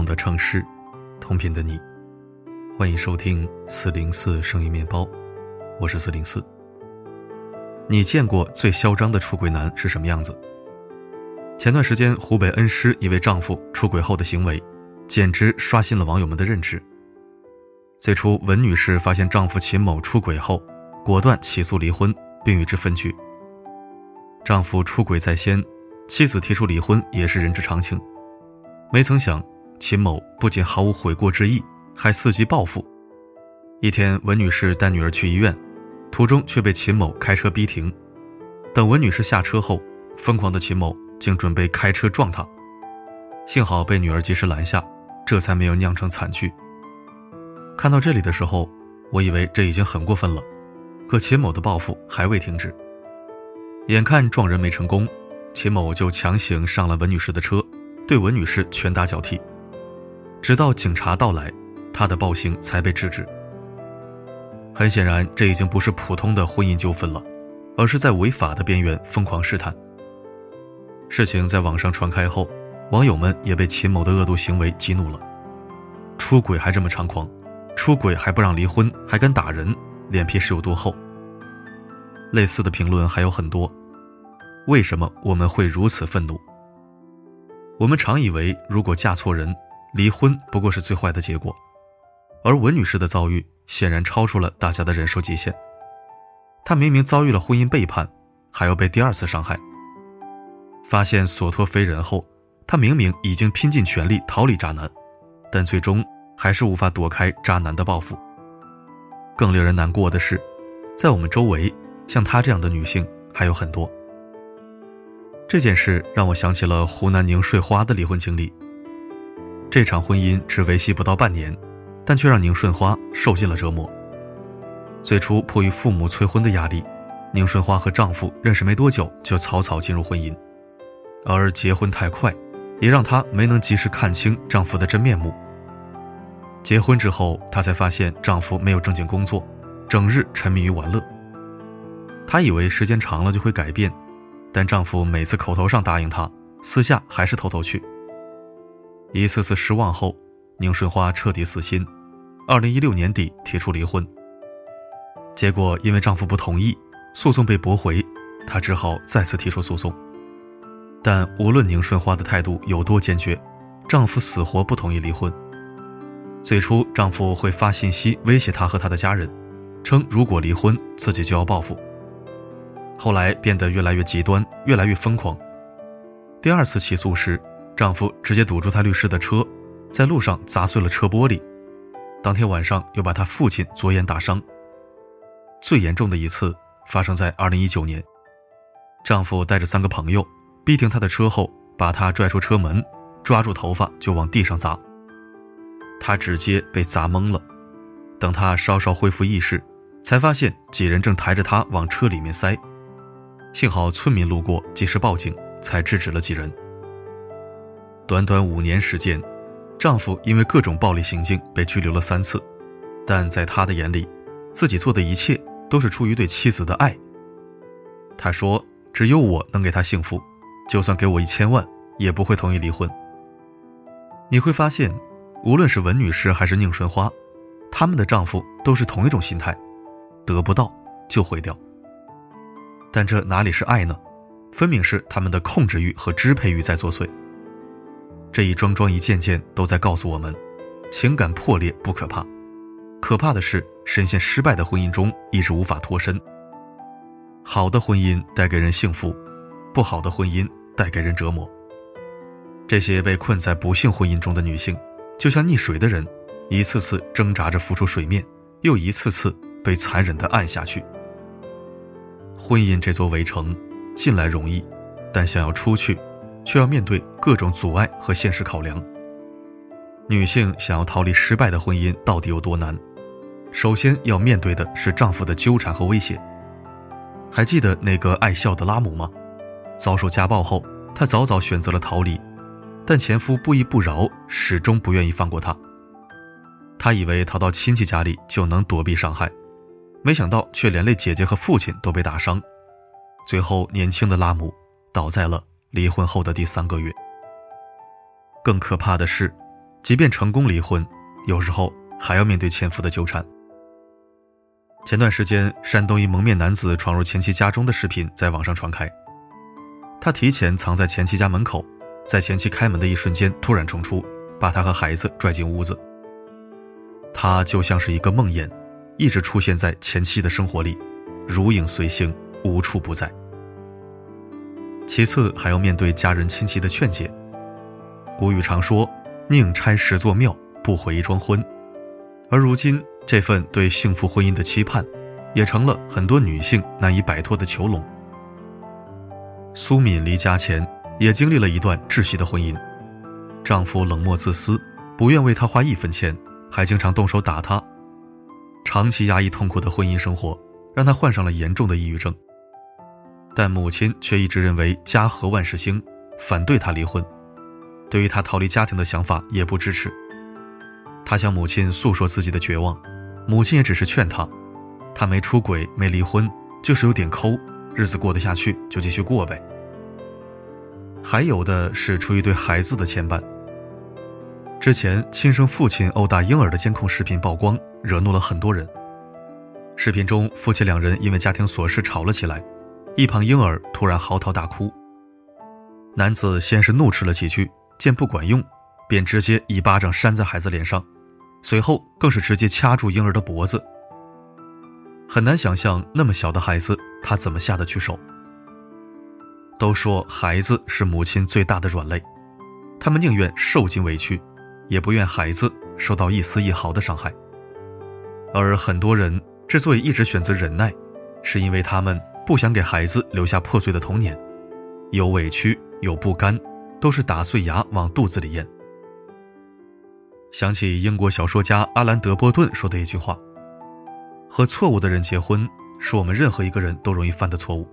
痛的城市，同频的你，欢迎收听四零四声音面包，我是四零四。你见过最嚣张的出轨男是什么样子？前段时间，湖北恩施一位丈夫出轨后的行为，简直刷新了网友们的认知。最初，文女士发现丈夫秦某出轨后，果断起诉离婚，并与之分居。丈夫出轨在先，妻子提出离婚也是人之常情。没曾想，秦某不仅毫无悔过之意，还伺机报复。一天，文女士带女儿去医院，途中却被秦某开车逼停。等文女士下车后，疯狂的秦某竟准备开车撞她。幸好被女儿及时拦下，这才没有酿成惨剧。看到这里的时候，我以为这已经很过分了，可秦某的报复还未停止。眼看撞人没成功，秦某就强行上了文女士的车。对文女士拳打脚踢，直到警察到来，他的暴行才被制止。很显然，这已经不是普通的婚姻纠纷了，而是在违法的边缘疯狂试探。事情在网上传开后，网友们也被秦某的恶毒行为激怒了。出轨还这么猖狂，出轨还不让离婚，还敢打人，脸皮是有多厚？类似的评论还有很多。为什么我们会如此愤怒？我们常以为，如果嫁错人，离婚不过是最坏的结果，而文女士的遭遇显然超出了大家的忍受极限。她明明遭遇了婚姻背叛，还要被第二次伤害。发现所托非人后，她明明已经拼尽全力逃离渣男，但最终还是无法躲开渣男的报复。更令人难过的是，在我们周围，像她这样的女性还有很多。这件事让我想起了湖南宁睡花的离婚经历。这场婚姻只维系不到半年，但却让宁顺花受尽了折磨。最初迫于父母催婚的压力，宁顺花和丈夫认识没多久就草草进入婚姻，而结婚太快，也让她没能及时看清丈夫的真面目。结婚之后，她才发现丈夫没有正经工作，整日沉迷于玩乐。她以为时间长了就会改变。但丈夫每次口头上答应她，私下还是偷偷去。一次次失望后，宁顺花彻底死心。二零一六年底提出离婚，结果因为丈夫不同意，诉讼被驳回，她只好再次提出诉讼。但无论宁顺花的态度有多坚决，丈夫死活不同意离婚。最初，丈夫会发信息威胁她和她的家人，称如果离婚，自己就要报复。后来变得越来越极端，越来越疯狂。第二次起诉时，丈夫直接堵住她律师的车，在路上砸碎了车玻璃。当天晚上又把她父亲左眼打伤。最严重的一次发生在二零一九年，丈夫带着三个朋友逼停她的车后，把她拽出车门，抓住头发就往地上砸。她直接被砸懵了。等她稍稍恢复意识，才发现几人正抬着她往车里面塞。幸好村民路过，及时报警，才制止了几人。短短五年时间，丈夫因为各种暴力行径被拘留了三次，但在他的眼里，自己做的一切都是出于对妻子的爱。他说：“只有我能给他幸福，就算给我一千万，也不会同意离婚。”你会发现，无论是文女士还是宁顺花，他们的丈夫都是同一种心态：得不到就毁掉。但这哪里是爱呢？分明是他们的控制欲和支配欲在作祟。这一桩桩一件件都在告诉我们：情感破裂不可怕，可怕的是深陷失败的婚姻中一直无法脱身。好的婚姻带给人幸福，不好的婚姻带给人折磨。这些被困在不幸婚姻中的女性，就像溺水的人，一次次挣扎着浮出水面，又一次次被残忍地按下去。婚姻这座围城，进来容易，但想要出去，却要面对各种阻碍和现实考量。女性想要逃离失败的婚姻到底有多难？首先要面对的是丈夫的纠缠和威胁。还记得那个爱笑的拉姆吗？遭受家暴后，她早早选择了逃离，但前夫不依不饶，始终不愿意放过她。她以为逃到亲戚家里就能躲避伤害。没想到，却连累姐姐和父亲都被打伤，最后年轻的拉姆倒在了离婚后的第三个月。更可怕的是，即便成功离婚，有时候还要面对前夫的纠缠。前段时间，山东一蒙面男子闯入前妻家中的视频在网上传开。他提前藏在前妻家门口，在前妻开门的一瞬间突然冲出，把他和孩子拽进屋子。他就像是一个梦魇，一直出现在前妻的生活里，如影随形，无处不在。其次，还要面对家人亲戚的劝解。古语常说：“宁拆十座庙，不毁一桩婚。”而如今，这份对幸福婚姻的期盼，也成了很多女性难以摆脱的囚笼。苏敏离家前也经历了一段窒息的婚姻，丈夫冷漠自私，不愿为她花一分钱，还经常动手打她。长期压抑痛苦的婚姻生活，让她患上了严重的抑郁症。但母亲却一直认为家和万事兴，反对他离婚，对于他逃离家庭的想法也不支持。他向母亲诉说自己的绝望，母亲也只是劝他，他没出轨，没离婚，就是有点抠，日子过得下去就继续过呗。还有的是出于对孩子的牵绊。之前亲生父亲殴打婴儿的监控视频曝光，惹怒了很多人。视频中，夫妻两人因为家庭琐事吵了起来，一旁婴儿突然嚎啕大哭。男子先是怒斥了几句，见不管用，便直接一巴掌扇在孩子脸上。随后更是直接掐住婴儿的脖子，很难想象那么小的孩子他怎么下得去手。都说孩子是母亲最大的软肋，他们宁愿受尽委屈，也不愿孩子受到一丝一毫的伤害。而很多人之所以一直选择忍耐，是因为他们不想给孩子留下破碎的童年，有委屈有不甘，都是打碎牙往肚子里咽。想起英国小说家阿兰·德波顿说的一句话：“和错误的人结婚，是我们任何一个人都容易犯的错误，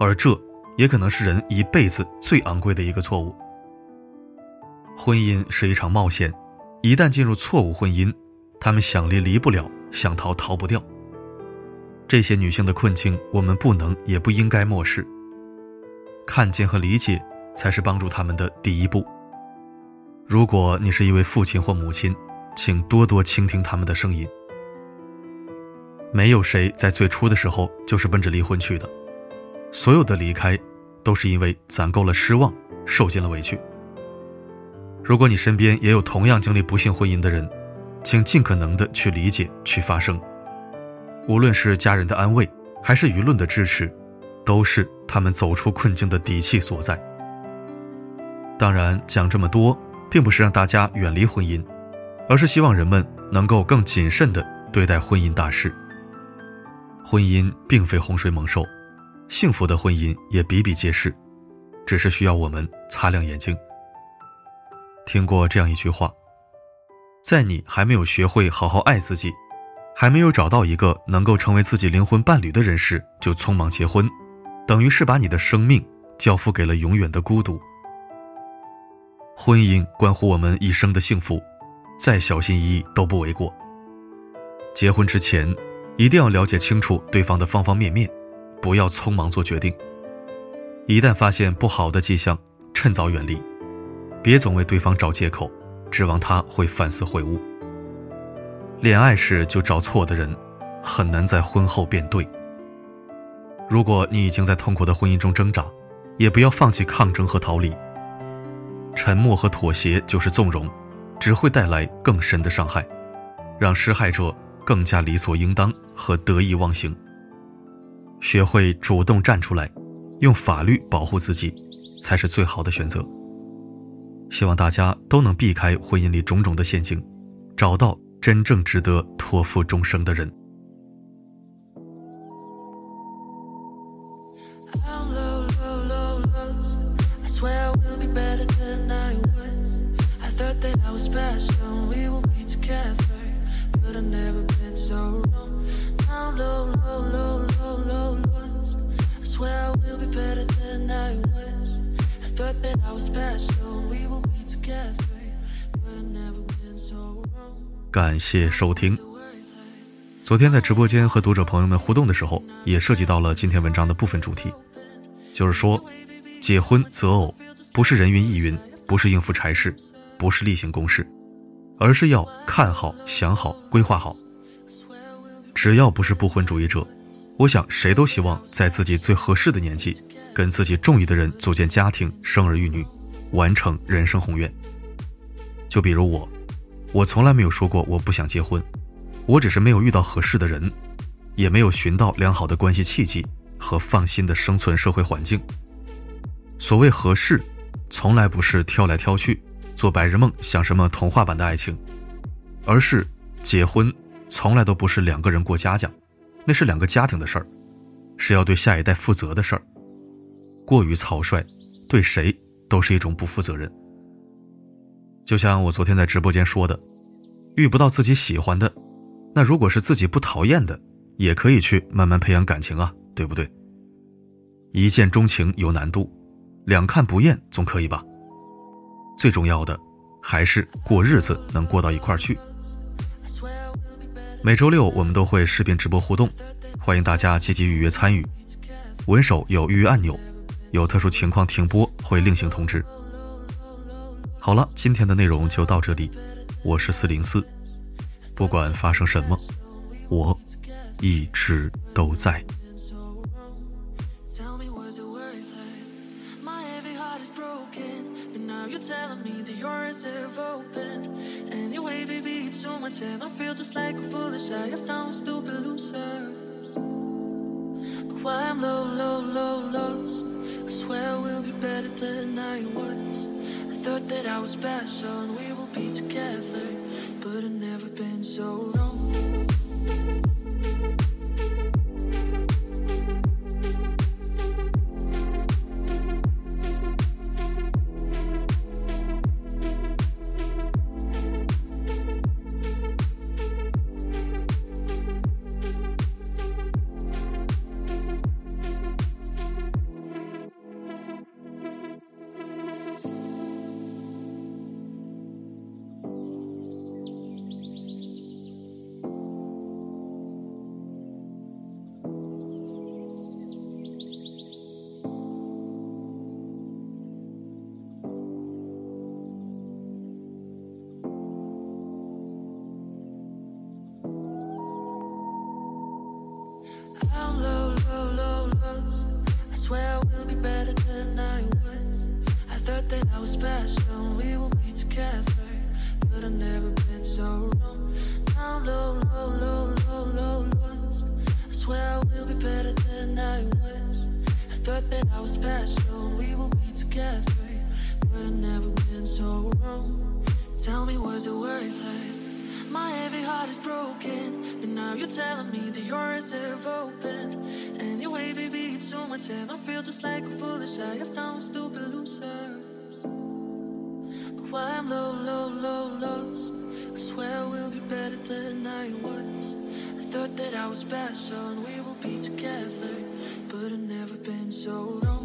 而这也可能是人一辈子最昂贵的一个错误。婚姻是一场冒险，一旦进入错误婚姻，他们想离离不了，想逃逃不掉。这些女性的困境，我们不能也不应该漠视。看见和理解，才是帮助他们的第一步。”如果你是一位父亲或母亲，请多多倾听他们的声音。没有谁在最初的时候就是奔着离婚去的，所有的离开，都是因为攒够了失望，受尽了委屈。如果你身边也有同样经历不幸婚姻的人，请尽可能的去理解、去发声。无论是家人的安慰，还是舆论的支持，都是他们走出困境的底气所在。当然，讲这么多。并不是让大家远离婚姻，而是希望人们能够更谨慎地对待婚姻大事。婚姻并非洪水猛兽，幸福的婚姻也比比皆是，只是需要我们擦亮眼睛。听过这样一句话：在你还没有学会好好爱自己，还没有找到一个能够成为自己灵魂伴侣的人时，就匆忙结婚，等于是把你的生命交付给了永远的孤独。婚姻关乎我们一生的幸福，再小心翼翼都不为过。结婚之前，一定要了解清楚对方的方方面面，不要匆忙做决定。一旦发现不好的迹象，趁早远离，别总为对方找借口，指望他会反思悔悟。恋爱时就找错的人，很难在婚后变对。如果你已经在痛苦的婚姻中挣扎，也不要放弃抗争和逃离。沉默和妥协就是纵容，只会带来更深的伤害，让施害者更加理所应当和得意忘形。学会主动站出来，用法律保护自己，才是最好的选择。希望大家都能避开婚姻里种种的陷阱，找到真正值得托付终生的人。感谢收听。昨天在直播间和读者朋友们互动的时候，也涉及到了今天文章的部分主题，就是说，结婚择偶不是人云亦云，不是应付差事，不是例行公事，而是要看好、想好、规划好。只要不是不婚主义者，我想谁都希望在自己最合适的年纪，跟自己中意的人组建家庭、生儿育女，完成人生宏愿。就比如我，我从来没有说过我不想结婚，我只是没有遇到合适的人，也没有寻到良好的关系契机和放心的生存社会环境。所谓合适，从来不是挑来挑去。做白日梦，想什么童话般的爱情，而是结婚从来都不是两个人过家家，那是两个家庭的事儿，是要对下一代负责的事儿。过于草率，对谁都是一种不负责任。就像我昨天在直播间说的，遇不到自己喜欢的，那如果是自己不讨厌的，也可以去慢慢培养感情啊，对不对？一见钟情有难度，两看不厌总可以吧？最重要的，还是过日子能过到一块儿去。每周六我们都会视频直播互动，欢迎大家积极预约参与。文手有预约按钮，有特殊情况停播会另行通知。好了，今天的内容就到这里，我是四零四，不管发生什么，我一直都在。You're telling me that yours have opened. Anyway, baby, it's so much and I feel just like a foolish I have done with stupid losers But why I'm low, low, low, lost I swear we'll be better than I was Was special we will be together But I've never been so wrong special, we will be together. But I've never been so wrong. I'm low, low, low, low, low, lost. I swear I will be better than I was. I thought that I was special, we will be together. But I've never been so wrong. Tell me, was it worth it? My heart is broken, but now you're telling me that yours have opened. Anyway, baby, it's too much, and I feel just like a foolish. I have done stupid losers. But why I'm low, low, low, lost? I swear we'll be better than I was. I thought that I was special and we will be together, but I've never been so wrong.